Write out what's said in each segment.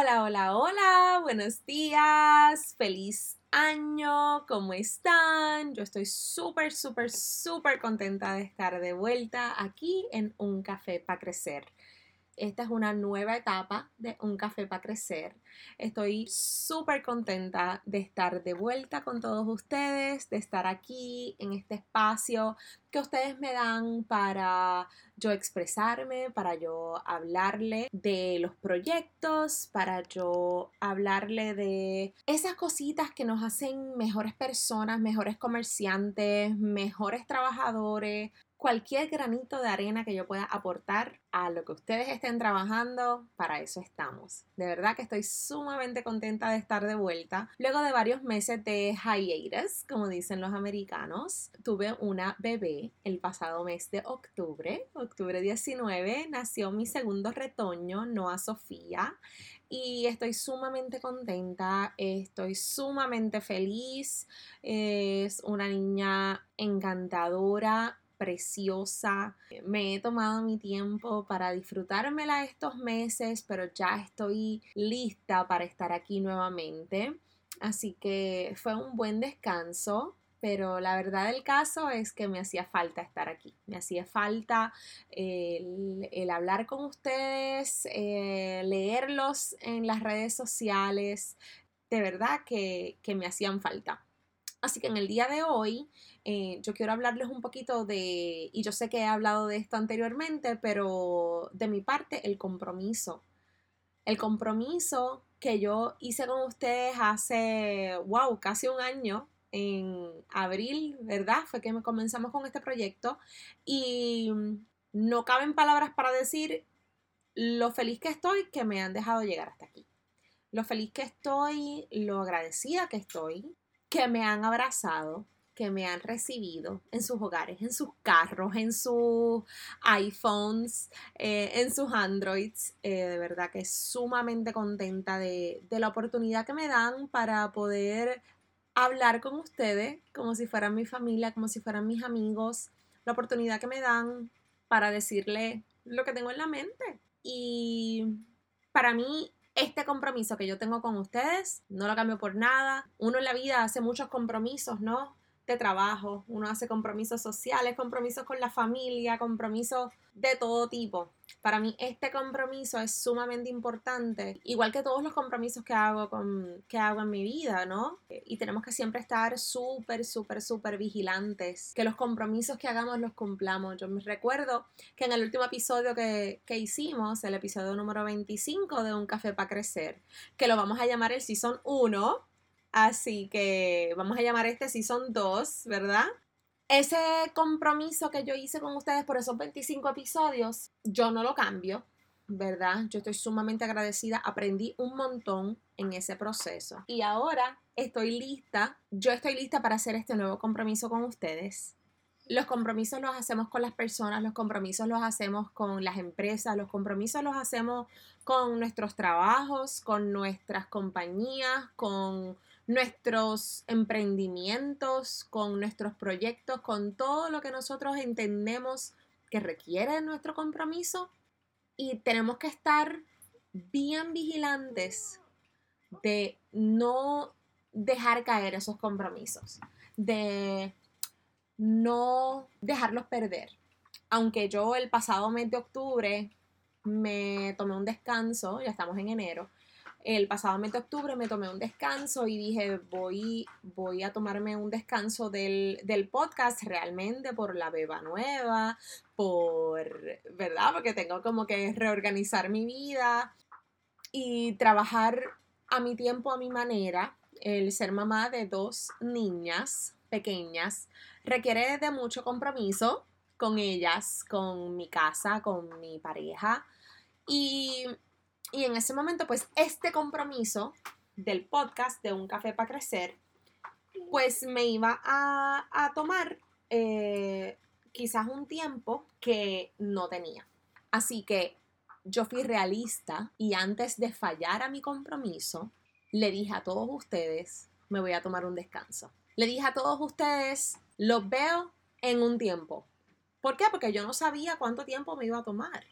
Hola, hola, hola, buenos días, feliz año, ¿cómo están? Yo estoy súper, súper, súper contenta de estar de vuelta aquí en Un Café para Crecer. Esta es una nueva etapa de Un Café para Crecer. Estoy súper contenta de estar de vuelta con todos ustedes, de estar aquí en este espacio que ustedes me dan para yo expresarme, para yo hablarle de los proyectos, para yo hablarle de esas cositas que nos hacen mejores personas, mejores comerciantes, mejores trabajadores, cualquier granito de arena que yo pueda aportar a lo que ustedes estén trabajando, para eso estamos. De verdad que estoy sumamente contenta de estar de vuelta. Luego de varios meses de hiatus, como dicen los americanos, tuve una bebé el pasado mes de octubre, octubre 19, nació mi segundo retoño, Noah Sofía y estoy sumamente contenta, estoy sumamente feliz. Es una niña encantadora, preciosa. Me he tomado mi tiempo para disfrutármela estos meses, pero ya estoy lista para estar aquí nuevamente. Así que fue un buen descanso, pero la verdad del caso es que me hacía falta estar aquí. Me hacía falta el, hablar con ustedes, eh, leerlos en las redes sociales. De verdad que, que me hacían falta. Así que en el día de hoy eh, yo quiero hablarles un poquito de, y yo sé que he hablado de esto anteriormente, pero de mi parte, el compromiso. El compromiso que yo hice con ustedes hace, wow, casi un año, en abril, ¿verdad? Fue que comenzamos con este proyecto y no caben palabras para decir lo feliz que estoy que me han dejado llegar hasta aquí. Lo feliz que estoy, lo agradecida que estoy, que me han abrazado, que me han recibido en sus hogares, en sus carros, en sus iPhones, eh, en sus Androids. Eh, de verdad que sumamente contenta de, de la oportunidad que me dan para poder hablar con ustedes como si fueran mi familia, como si fueran mis amigos, la oportunidad que me dan para decirle lo que tengo en la mente. Y para mí este compromiso que yo tengo con ustedes, no lo cambio por nada. Uno en la vida hace muchos compromisos, ¿no? De trabajo, uno hace compromisos sociales, compromisos con la familia, compromisos de todo tipo. Para mí este compromiso es sumamente importante, igual que todos los compromisos que hago, con, que hago en mi vida, ¿no? Y tenemos que siempre estar súper, súper, súper vigilantes, que los compromisos que hagamos los cumplamos. Yo me recuerdo que en el último episodio que, que hicimos, el episodio número 25 de Un Café para Crecer, que lo vamos a llamar el Season 1, Así que vamos a llamar este Season 2, ¿verdad? ese compromiso que yo hice con ustedes por esos 25 episodios, yo no lo cambio, ¿verdad? Yo estoy sumamente agradecida, aprendí un montón en ese proceso. Y ahora estoy lista, yo estoy lista para hacer este nuevo compromiso con ustedes. Los compromisos los hacemos con las personas, los compromisos los hacemos con las empresas, los compromisos los hacemos con nuestros trabajos, con nuestras compañías, con nuestros emprendimientos, con nuestros proyectos, con todo lo que nosotros entendemos que requiere nuestro compromiso y tenemos que estar bien vigilantes de no dejar caer esos compromisos, de no dejarlos perder. Aunque yo el pasado mes de octubre me tomé un descanso, ya estamos en enero, el pasado mes de octubre me tomé un descanso y dije, voy, voy a tomarme un descanso del, del podcast realmente por la beba nueva, por, ¿verdad? Porque tengo como que reorganizar mi vida y trabajar a mi tiempo, a mi manera. El ser mamá de dos niñas pequeñas requiere de mucho compromiso con ellas, con mi casa, con mi pareja. Y, en ese momento, pues este compromiso del podcast de Un Café para Crecer, pues me iba a, tomar eh, quizás un tiempo que no tenía. Así que yo fui realista y antes de fallar a mi compromiso, le dije a todos ustedes, me voy a tomar un descanso. Le dije a todos ustedes, los veo en un tiempo. ¿Por qué? Porque yo no sabía cuánto tiempo me iba a tomar.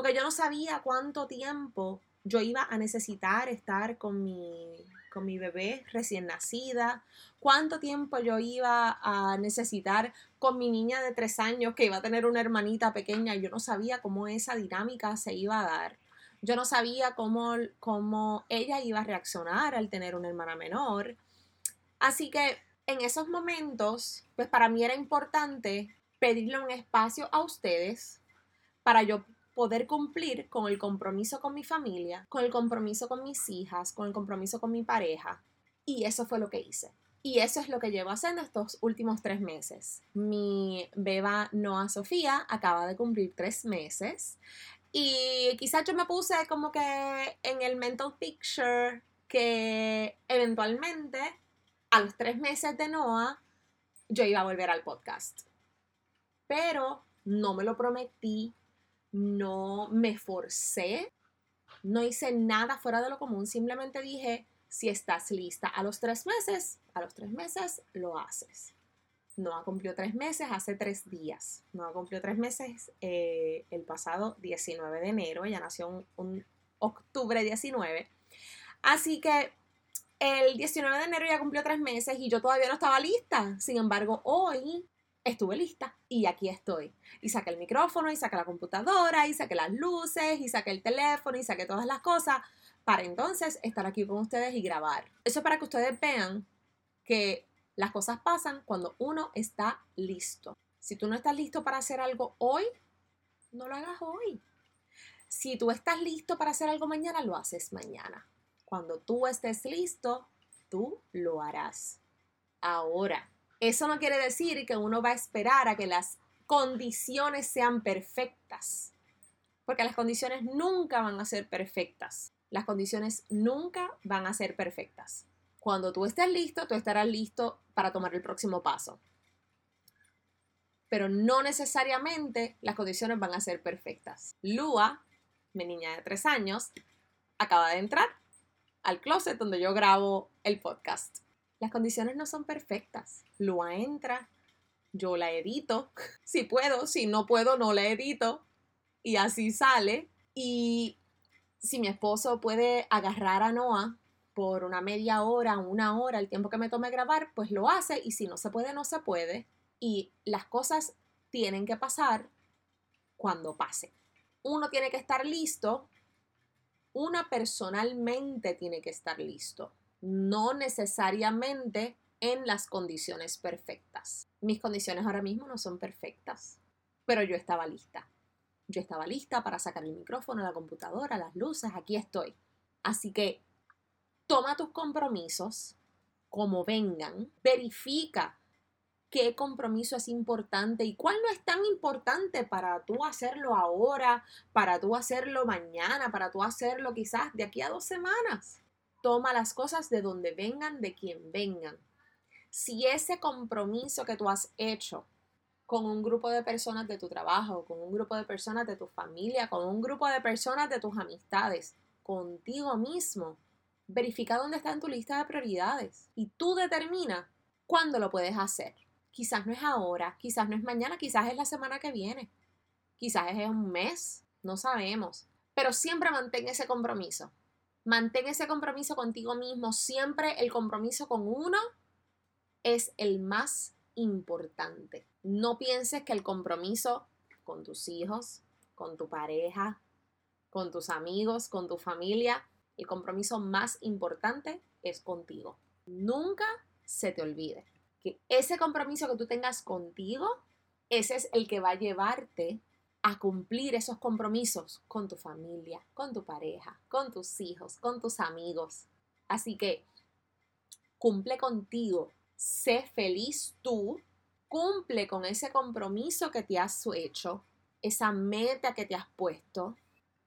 Porque yo no sabía cuánto tiempo yo iba a necesitar estar con mi, con mi bebé recién nacida, cuánto tiempo yo iba a necesitar con mi niña de tres años que iba a tener una hermanita pequeña. Yo no sabía cómo esa dinámica se iba a dar. Yo no sabía cómo, cómo ella iba a reaccionar al tener una hermana menor. Así que en esos momentos, pues para mí era importante pedirle un espacio a ustedes para yo poder cumplir con el compromiso con mi familia, con el compromiso con mis hijas, con el compromiso con mi pareja. Y eso fue lo que hice. Y eso es lo que llevo haciendo estos últimos tres meses. Mi beba Noah Sofía acaba de cumplir tres meses. Y quizás yo me puse como que en el mental picture que eventualmente a los tres meses de Noah yo iba a volver al podcast. Pero no me lo prometí, no me forcé, no hice nada fuera de lo común, simplemente dije, si estás lista a los tres meses, a los tres meses lo haces. Noah cumplió tres meses hace tres días. Noah cumplió tres meses eh, el pasado 19 de enero. Ella nació un, un, octubre 19. Así que el 19 de enero ya cumplió tres meses y yo todavía no estaba lista. Sin embargo, hoy estuve lista y aquí estoy. Y saqué el micrófono y saqué la computadora y saqué las luces y saqué el teléfono y saqué todas las cosas para entonces estar aquí con ustedes y grabar. Eso para que ustedes vean que las cosas pasan cuando uno está listo. Si tú no estás listo para hacer algo hoy, no lo hagas hoy. Si tú estás listo para hacer algo mañana, lo haces mañana. Cuando tú estés listo, tú lo harás. Ahora, eso no quiere decir que uno va a esperar a que las condiciones sean perfectas, porque las condiciones nunca van a ser perfectas. Las condiciones nunca van a ser perfectas. Cuando tú estés listo, tú estarás listo para tomar el próximo paso. Pero no necesariamente las condiciones van a ser perfectas. Lua, mi niña de tres años, acaba de entrar al closet donde yo grabo el podcast. Las condiciones no son perfectas. Lua entra, yo la edito, si puedo, si no puedo, no la edito, y así sale. Y si mi esposo puede agarrar a Noah por una media hora, una hora, el tiempo que me tome grabar, pues lo hace, y si no se puede, no se puede. Y las cosas tienen que pasar cuando pase. Uno tiene que estar listo, una personalmente tiene que estar listo no necesariamente en las condiciones perfectas. Mis condiciones ahora mismo no son perfectas, pero yo estaba lista. Yo estaba lista para sacar el micrófono, la computadora, las luces, aquí estoy. Así que toma tus compromisos como vengan, verifica qué compromiso es importante y cuál no es tan importante para tú hacerlo ahora, para tú hacerlo mañana, para tú hacerlo quizás de aquí a dos semanas. Toma las cosas de donde vengan, de quien vengan. Si ese compromiso que tú has hecho con un grupo de personas de tu trabajo, con un grupo de personas de tu familia, con un grupo de personas de tus amistades, contigo mismo, verifica dónde está en tu lista de prioridades y tú determina cuándo lo puedes hacer. Quizás no es ahora, quizás no es mañana, quizás es la semana que viene, quizás es un mes, no sabemos, pero siempre mantén ese compromiso. Mantén ese compromiso contigo mismo. Siempre el compromiso con uno es el más importante. No pienses que el compromiso con tus hijos, con tu pareja, con tus amigos, con tu familia, El compromiso más importante es contigo. Nunca se te olvide que ese compromiso que tú tengas contigo, ese es el que va a llevarte a cumplir esos compromisos con tu familia, con tu pareja, con tus hijos, con tus amigos. Así que cumple contigo, sé feliz tú, cumple con ese compromiso que te has hecho, esa meta que te has puesto,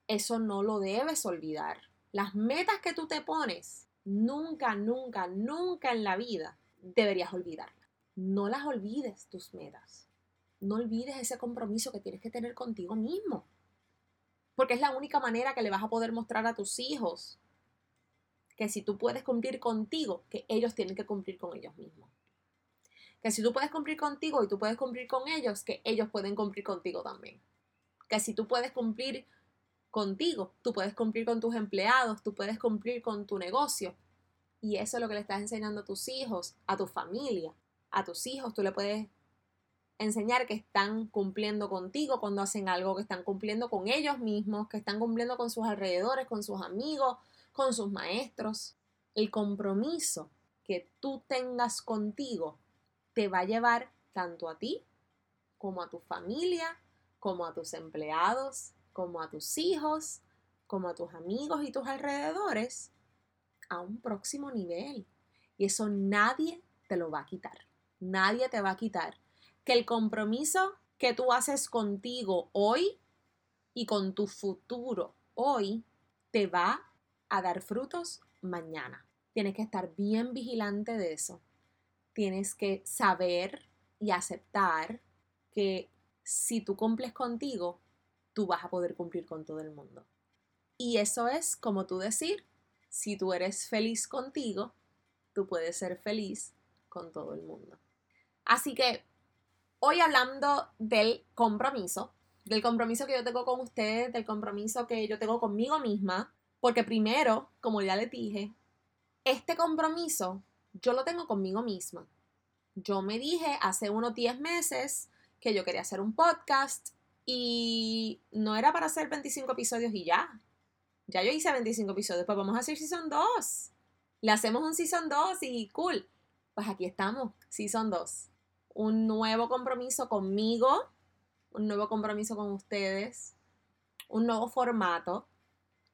eso no lo debes olvidar. Las metas que tú te pones, nunca, nunca, nunca en la vida deberías olvidarlas. No las olvides tus metas. No olvides ese compromiso que tienes que tener contigo mismo. Porque es la única manera que le vas a poder mostrar a tus hijos que si tú puedes cumplir contigo, que ellos tienen que cumplir con ellos mismos. Que si tú puedes cumplir contigo y tú puedes cumplir con ellos, que ellos pueden cumplir contigo también. Que si tú puedes cumplir contigo, tú puedes cumplir con tus empleados, tú puedes cumplir con tu negocio. Y eso es lo que le estás enseñando a tus hijos, a tu familia, a tus hijos. Tú le puedes enseñar que están cumpliendo contigo cuando hacen algo, que están cumpliendo con ellos mismos, que están cumpliendo con sus alrededores, con sus amigos, con sus maestros. El compromiso que tú tengas contigo te va a llevar tanto a ti como a tu familia, como a tus empleados, como a tus hijos, como a tus amigos y tus alrededores a un próximo nivel. Y eso nadie te lo va a quitar. Nadie te va a quitar. Que el compromiso que tú haces contigo hoy y con tu futuro hoy te va a dar frutos mañana. Tienes que estar bien vigilante de eso. Tienes que saber y aceptar que si tú cumples contigo, tú vas a poder cumplir con todo el mundo. Y eso es como tú decir, si tú eres feliz contigo, tú puedes ser feliz con todo el mundo. Así que hoy hablando del compromiso, del compromiso que yo tengo con ustedes, del compromiso que yo tengo conmigo misma, porque primero, como ya les dije, este compromiso yo lo tengo conmigo misma. Yo me dije hace unos 10 meses que yo quería hacer un podcast y no era para hacer 25 episodios y ya. Ya yo hice 25 episodios, pues vamos a hacer Season 2. Le hacemos un Season 2 y cool. Pues aquí estamos, Season 2. Un nuevo compromiso conmigo, un nuevo compromiso con ustedes, un nuevo formato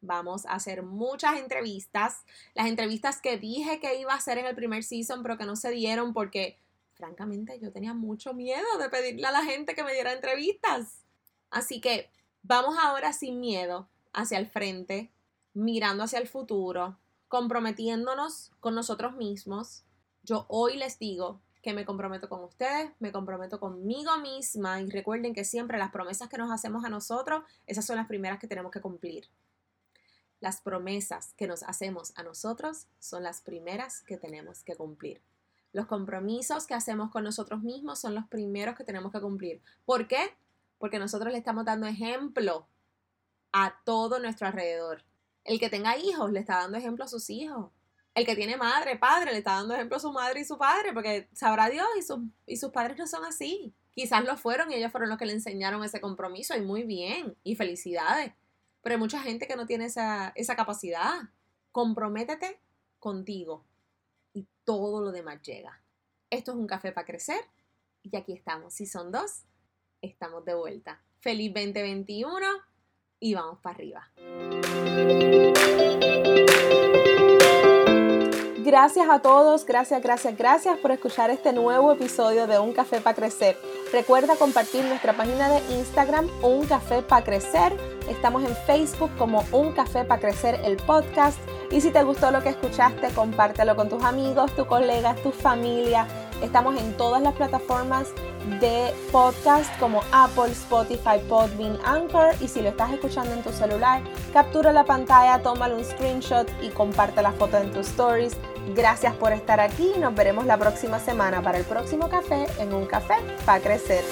Vamos a hacer muchas entrevistas. Las entrevistas que dije que iba a hacer en el primer season, pero que no se dieron porque, francamente, yo tenía mucho miedo de pedirle a la gente que me diera entrevistas. Así que vamos ahora sin miedo hacia el frente, mirando hacia el futuro, comprometiéndonos con nosotros mismos. Yo hoy les digo que me comprometo con ustedes, me comprometo conmigo misma y recuerden que siempre las promesas que nos hacemos a nosotros, esas son las primeras que tenemos que cumplir. Las promesas que nos hacemos a nosotros son las primeras que tenemos que cumplir. Los compromisos que hacemos con nosotros mismos son los primeros que tenemos que cumplir. ¿Por qué? Porque nosotros le estamos dando ejemplo a todo nuestro alrededor. El que tenga hijos le está dando ejemplo a sus hijos. El que tiene madre, padre, le está dando ejemplo a su madre y su padre, porque sabrá Dios y, y sus padres no son así. Quizás lo fueron y ellos fueron los que le enseñaron ese compromiso y muy bien, y felicidades. Pero hay mucha gente que no tiene esa, esa capacidad. Comprométete contigo y todo lo demás llega. Esto es un café para crecer y aquí estamos. Si son dos, estamos de vuelta. Feliz 2021 y vamos para arriba. Gracias a todos, gracias, gracias, gracias por escuchar este nuevo episodio de Un Café para Crecer. Recuerda compartir nuestra página de Instagram, Un Café para Crecer. Estamos en Facebook como Un Café para Crecer el podcast. Y si te gustó lo que escuchaste, compártelo con tus amigos, tus colegas, tu familia. Estamos en todas las plataformas de podcast como Apple, Spotify, Podbean, Anchor y si lo estás escuchando en tu celular, captura la pantalla, tómale un screenshot y comparte la foto en tus stories. Gracias por estar aquí nos veremos la próxima semana para el próximo café en un café para crecer.